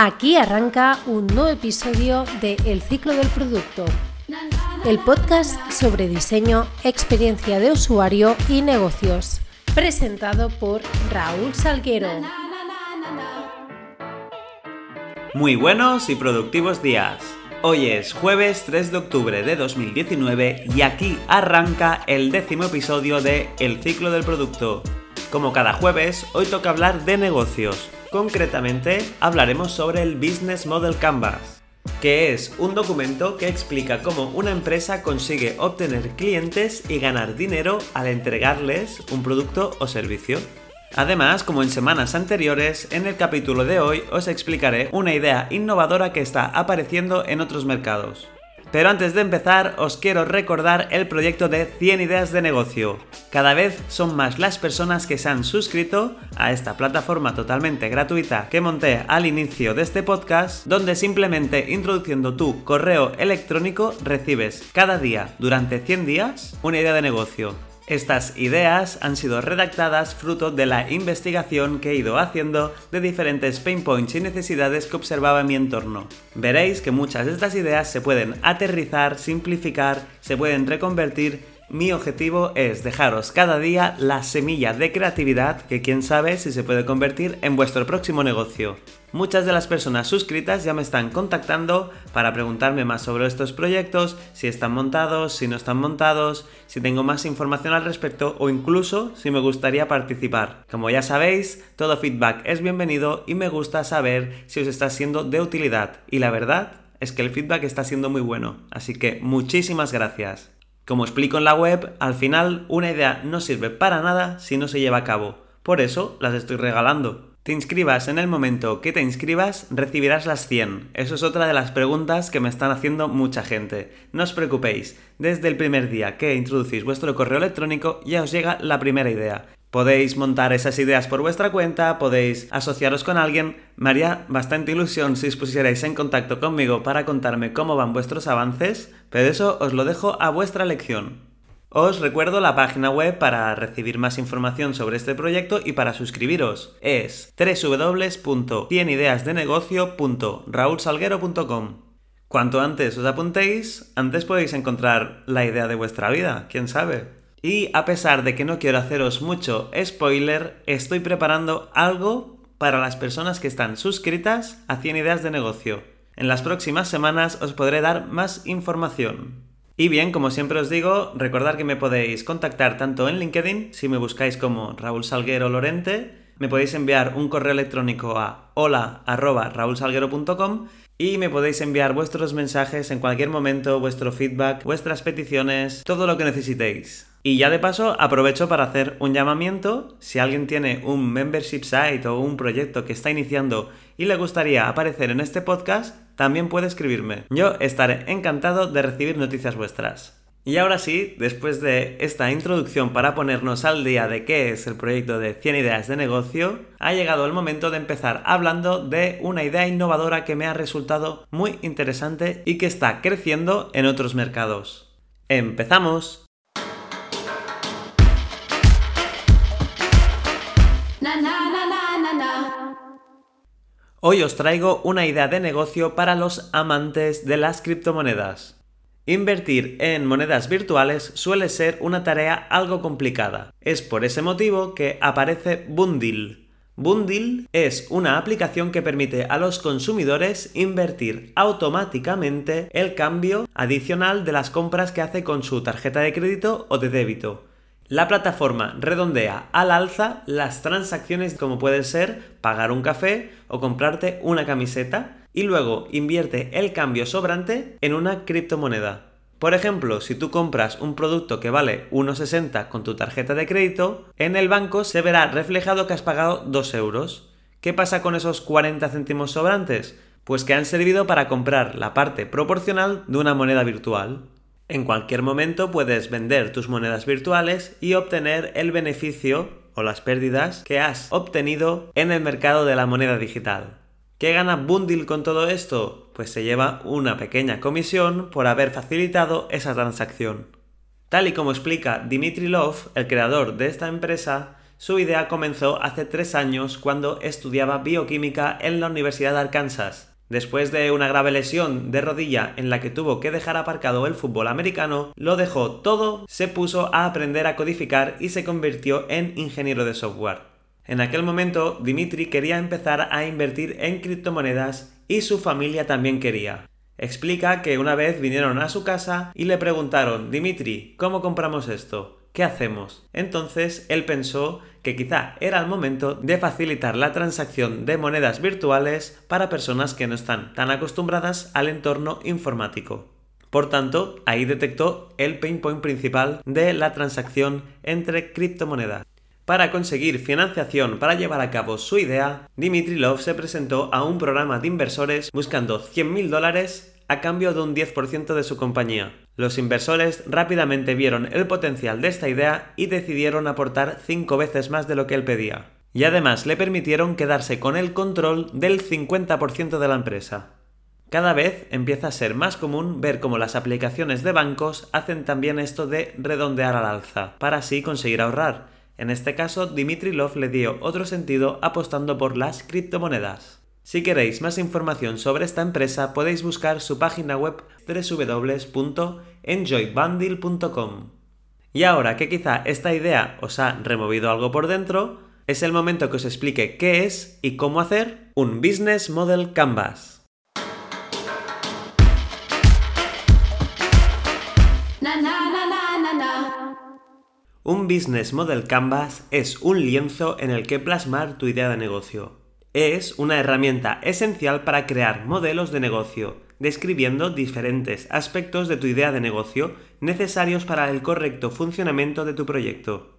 Aquí arranca un nuevo episodio de El ciclo del producto, el podcast sobre diseño, experiencia de usuario y negocios, presentado por Raúl Salguero. Muy buenos y productivos días. Hoy es jueves 3 de octubre de 2019 y aquí arranca el décimo episodio de El ciclo del producto. Como cada jueves, hoy toca hablar de negocios Concretamente, hablaremos sobre el Business Model Canvas, que es un documento que explica cómo una empresa consigue obtener clientes y ganar dinero al entregarles un producto o servicio. Además, como en semanas anteriores, en el capítulo de hoy os explicaré una idea innovadora que está apareciendo en otros mercados. Pero antes de empezar, os quiero recordar el proyecto de 100 ideas de negocio. Cada vez son más las personas que se han suscrito a esta plataforma totalmente gratuita que monté al inicio de este podcast, donde simplemente introduciendo tu correo electrónico recibes cada día, durante 100 días, una idea de negocio. Estas ideas han sido redactadas fruto de la investigación que he ido haciendo de diferentes pain points y necesidades que observaba mi entorno. Veréis que muchas de estas ideas se pueden aterrizar, simplificar, se pueden reconvertir mi objetivo es dejaros cada día la semilla de creatividad que quién sabe si se puede convertir en vuestro próximo negocio. Muchas de las personas suscritas ya me están contactando para preguntarme más sobre estos proyectos, si están montados, si no están montados, si tengo más información al respecto o incluso si me gustaría participar. Como ya sabéis, todo feedback es bienvenido y me gusta saber si os está siendo de utilidad. Y la verdad es que el feedback está siendo muy bueno, así que muchísimas gracias. Como explico en la web, al final una idea no sirve para nada si no se lleva a cabo. Por eso las estoy regalando. Te inscribas en el momento que te inscribas, recibirás las 100. Eso es otra de las preguntas que me están haciendo mucha gente. No os preocupéis, desde el primer día que introducís vuestro correo electrónico ya os llega la primera idea. Podéis montar esas ideas por vuestra cuenta, podéis asociaros con alguien. Me haría bastante ilusión si os pusierais en contacto conmigo para contarme cómo van vuestros avances, pero eso os lo dejo a vuestra elección. Os recuerdo la página web para recibir más información sobre este proyecto y para suscribiros. Es www.cienideyasdenegocio.raulsalguero.com. Cuanto antes os apuntéis, antes podéis encontrar la idea de vuestra vida, quién sabe. Y a pesar de que no quiero haceros mucho spoiler, estoy preparando algo para las personas que están suscritas a 100 ideas de negocio. En las próximas semanas os podré dar más información. Y bien, como siempre os digo, recordad que me podéis contactar tanto en LinkedIn, si me buscáis como Raúl Salguero Lorente, me podéis enviar un correo electrónico a hola.raulsalguero.com y me podéis enviar vuestros mensajes en cualquier momento, vuestro feedback, vuestras peticiones, todo lo que necesitéis. Y ya de paso aprovecho para hacer un llamamiento. Si alguien tiene un membership site o un proyecto que está iniciando y le gustaría aparecer en este podcast, también puede escribirme. Yo estaré encantado de recibir noticias vuestras. Y ahora sí, después de esta introducción para ponernos al día de qué es el proyecto de 100 ideas de negocio, ha llegado el momento de empezar hablando de una idea innovadora que me ha resultado muy interesante y que está creciendo en otros mercados. ¡Empezamos! Hoy os traigo una idea de negocio para los amantes de las criptomonedas. Invertir en monedas virtuales suele ser una tarea algo complicada. Es por ese motivo que aparece Bundle. Bundle es una aplicación que permite a los consumidores invertir automáticamente el cambio adicional de las compras que hace con su tarjeta de crédito o de débito. La plataforma redondea al alza las transacciones como puede ser pagar un café o comprarte una camiseta y luego invierte el cambio sobrante en una criptomoneda. Por ejemplo, si tú compras un producto que vale 1,60 con tu tarjeta de crédito, en el banco se verá reflejado que has pagado 2 euros. ¿Qué pasa con esos 40 céntimos sobrantes? Pues que han servido para comprar la parte proporcional de una moneda virtual. En cualquier momento puedes vender tus monedas virtuales y obtener el beneficio o las pérdidas que has obtenido en el mercado de la moneda digital. ¿Qué gana Bundle con todo esto? Pues se lleva una pequeña comisión por haber facilitado esa transacción. Tal y como explica Dimitri Love, el creador de esta empresa, su idea comenzó hace tres años cuando estudiaba bioquímica en la Universidad de Arkansas. Después de una grave lesión de rodilla en la que tuvo que dejar aparcado el fútbol americano, lo dejó todo, se puso a aprender a codificar y se convirtió en ingeniero de software. En aquel momento, Dimitri quería empezar a invertir en criptomonedas y su familia también quería. Explica que una vez vinieron a su casa y le preguntaron, Dimitri, ¿cómo compramos esto? ¿Qué hacemos? Entonces él pensó que quizá era el momento de facilitar la transacción de monedas virtuales para personas que no están tan acostumbradas al entorno informático. Por tanto, ahí detectó el pain point principal de la transacción entre criptomonedas. Para conseguir financiación para llevar a cabo su idea, Dimitri Love se presentó a un programa de inversores buscando 100.000 dólares a cambio de un 10% de su compañía. Los inversores rápidamente vieron el potencial de esta idea y decidieron aportar 5 veces más de lo que él pedía. Y además le permitieron quedarse con el control del 50% de la empresa. Cada vez empieza a ser más común ver cómo las aplicaciones de bancos hacen también esto de redondear al alza, para así conseguir ahorrar, en este caso, Dimitri Love le dio otro sentido apostando por las criptomonedas. Si queréis más información sobre esta empresa, podéis buscar su página web www.enjoybundle.com. Y ahora que quizá esta idea os ha removido algo por dentro, es el momento que os explique qué es y cómo hacer un Business Model Canvas. Un Business Model Canvas es un lienzo en el que plasmar tu idea de negocio. Es una herramienta esencial para crear modelos de negocio, describiendo diferentes aspectos de tu idea de negocio necesarios para el correcto funcionamiento de tu proyecto.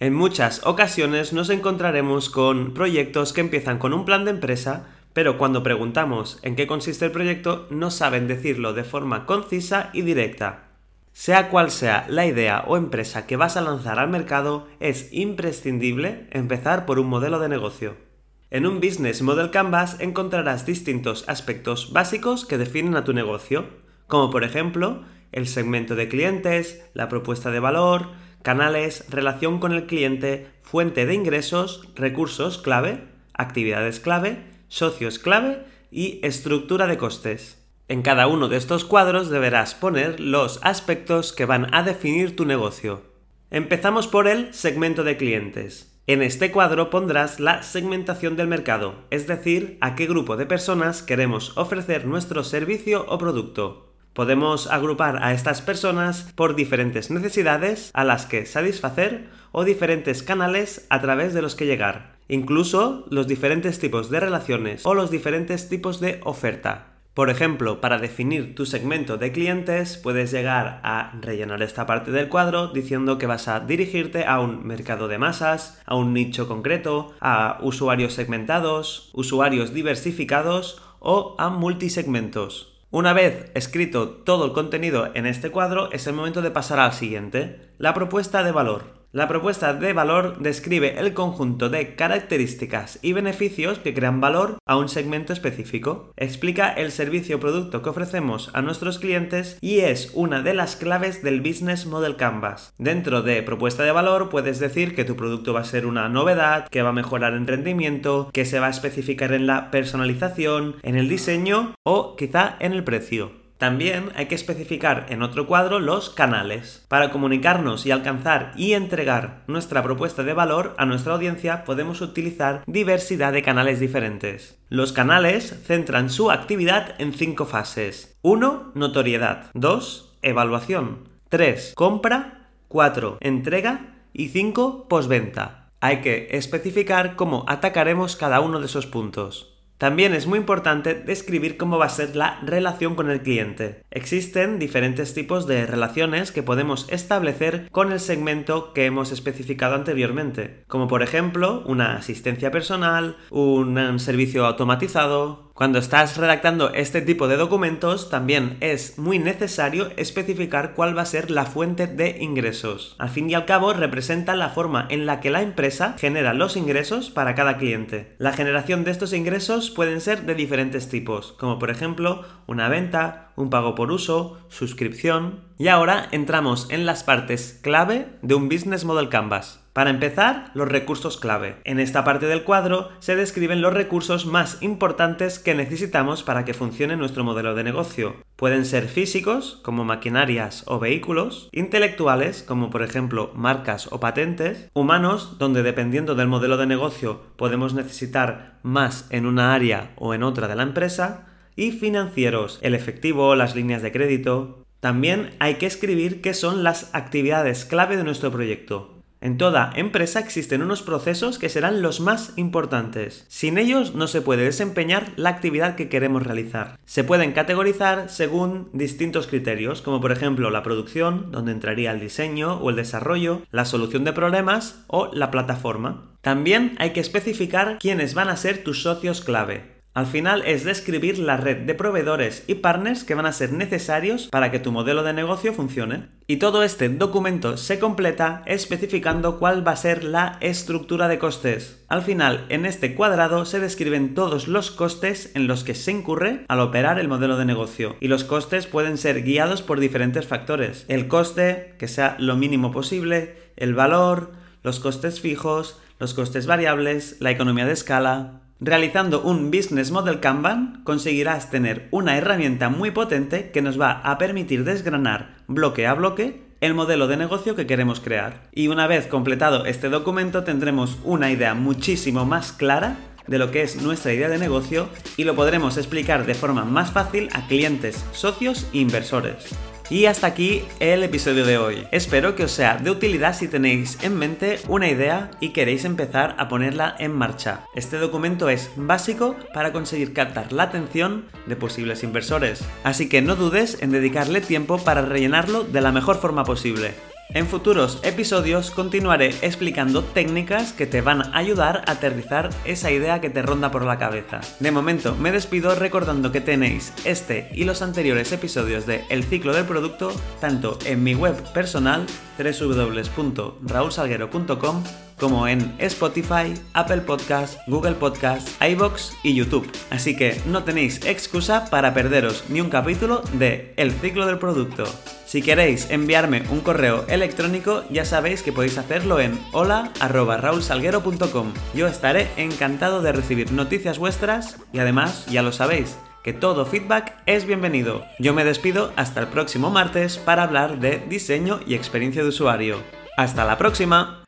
En muchas ocasiones nos encontraremos con proyectos que empiezan con un plan de empresa, pero cuando preguntamos en qué consiste el proyecto no saben decirlo de forma concisa y directa. Sea cual sea la idea o empresa que vas a lanzar al mercado, es imprescindible empezar por un modelo de negocio. En un Business Model Canvas encontrarás distintos aspectos básicos que definen a tu negocio, como por ejemplo el segmento de clientes, la propuesta de valor, canales, relación con el cliente, fuente de ingresos, recursos clave, actividades clave, socios clave y estructura de costes. En cada uno de estos cuadros deberás poner los aspectos que van a definir tu negocio. Empezamos por el segmento de clientes. En este cuadro pondrás la segmentación del mercado, es decir, a qué grupo de personas queremos ofrecer nuestro servicio o producto. Podemos agrupar a estas personas por diferentes necesidades a las que satisfacer o diferentes canales a través de los que llegar, incluso los diferentes tipos de relaciones o los diferentes tipos de oferta. Por ejemplo, para definir tu segmento de clientes puedes llegar a rellenar esta parte del cuadro diciendo que vas a dirigirte a un mercado de masas, a un nicho concreto, a usuarios segmentados, usuarios diversificados o a multisegmentos. Una vez escrito todo el contenido en este cuadro, es el momento de pasar al siguiente, la propuesta de valor. La propuesta de valor describe el conjunto de características y beneficios que crean valor a un segmento específico. Explica el servicio o producto que ofrecemos a nuestros clientes y es una de las claves del Business Model Canvas. Dentro de propuesta de valor puedes decir que tu producto va a ser una novedad, que va a mejorar en rendimiento, que se va a especificar en la personalización, en el diseño o quizá en el precio. También hay que especificar en otro cuadro los canales. Para comunicarnos y alcanzar y entregar nuestra propuesta de valor a nuestra audiencia podemos utilizar diversidad de canales diferentes. Los canales centran su actividad en cinco fases. 1. Notoriedad. 2. Evaluación. 3. Compra. 4. Entrega. Y 5. Postventa. Hay que especificar cómo atacaremos cada uno de esos puntos. También es muy importante describir cómo va a ser la relación con el cliente. Existen diferentes tipos de relaciones que podemos establecer con el segmento que hemos especificado anteriormente, como por ejemplo una asistencia personal, un servicio automatizado, cuando estás redactando este tipo de documentos, también es muy necesario especificar cuál va a ser la fuente de ingresos. Al fin y al cabo, representa la forma en la que la empresa genera los ingresos para cada cliente. La generación de estos ingresos pueden ser de diferentes tipos, como por ejemplo una venta, un pago por uso, suscripción. Y ahora entramos en las partes clave de un Business Model Canvas. Para empezar, los recursos clave. En esta parte del cuadro se describen los recursos más importantes que necesitamos para que funcione nuestro modelo de negocio. Pueden ser físicos, como maquinarias o vehículos, intelectuales, como por ejemplo marcas o patentes, humanos, donde dependiendo del modelo de negocio podemos necesitar más en una área o en otra de la empresa, y financieros, el efectivo, las líneas de crédito. También hay que escribir qué son las actividades clave de nuestro proyecto. En toda empresa existen unos procesos que serán los más importantes. Sin ellos no se puede desempeñar la actividad que queremos realizar. Se pueden categorizar según distintos criterios, como por ejemplo la producción, donde entraría el diseño o el desarrollo, la solución de problemas o la plataforma. También hay que especificar quiénes van a ser tus socios clave. Al final es describir la red de proveedores y partners que van a ser necesarios para que tu modelo de negocio funcione. Y todo este documento se completa especificando cuál va a ser la estructura de costes. Al final, en este cuadrado se describen todos los costes en los que se incurre al operar el modelo de negocio. Y los costes pueden ser guiados por diferentes factores. El coste, que sea lo mínimo posible, el valor, los costes fijos, los costes variables, la economía de escala, Realizando un Business Model Kanban conseguirás tener una herramienta muy potente que nos va a permitir desgranar bloque a bloque el modelo de negocio que queremos crear. Y una vez completado este documento tendremos una idea muchísimo más clara de lo que es nuestra idea de negocio y lo podremos explicar de forma más fácil a clientes, socios e inversores. Y hasta aquí el episodio de hoy. Espero que os sea de utilidad si tenéis en mente una idea y queréis empezar a ponerla en marcha. Este documento es básico para conseguir captar la atención de posibles inversores. Así que no dudes en dedicarle tiempo para rellenarlo de la mejor forma posible. En futuros episodios continuaré explicando técnicas que te van a ayudar a aterrizar esa idea que te ronda por la cabeza. De momento me despido recordando que tenéis este y los anteriores episodios de El ciclo del producto tanto en mi web personal www.raulsalguero.com como en Spotify, Apple Podcast, Google Podcast, iBox y YouTube. Así que no tenéis excusa para perderos ni un capítulo de El ciclo del producto. Si queréis enviarme un correo electrónico, ya sabéis que podéis hacerlo en hola@raulsalguero.com. Yo estaré encantado de recibir noticias vuestras y además, ya lo sabéis, que todo feedback es bienvenido. Yo me despido hasta el próximo martes para hablar de diseño y experiencia de usuario. ¡Hasta la próxima!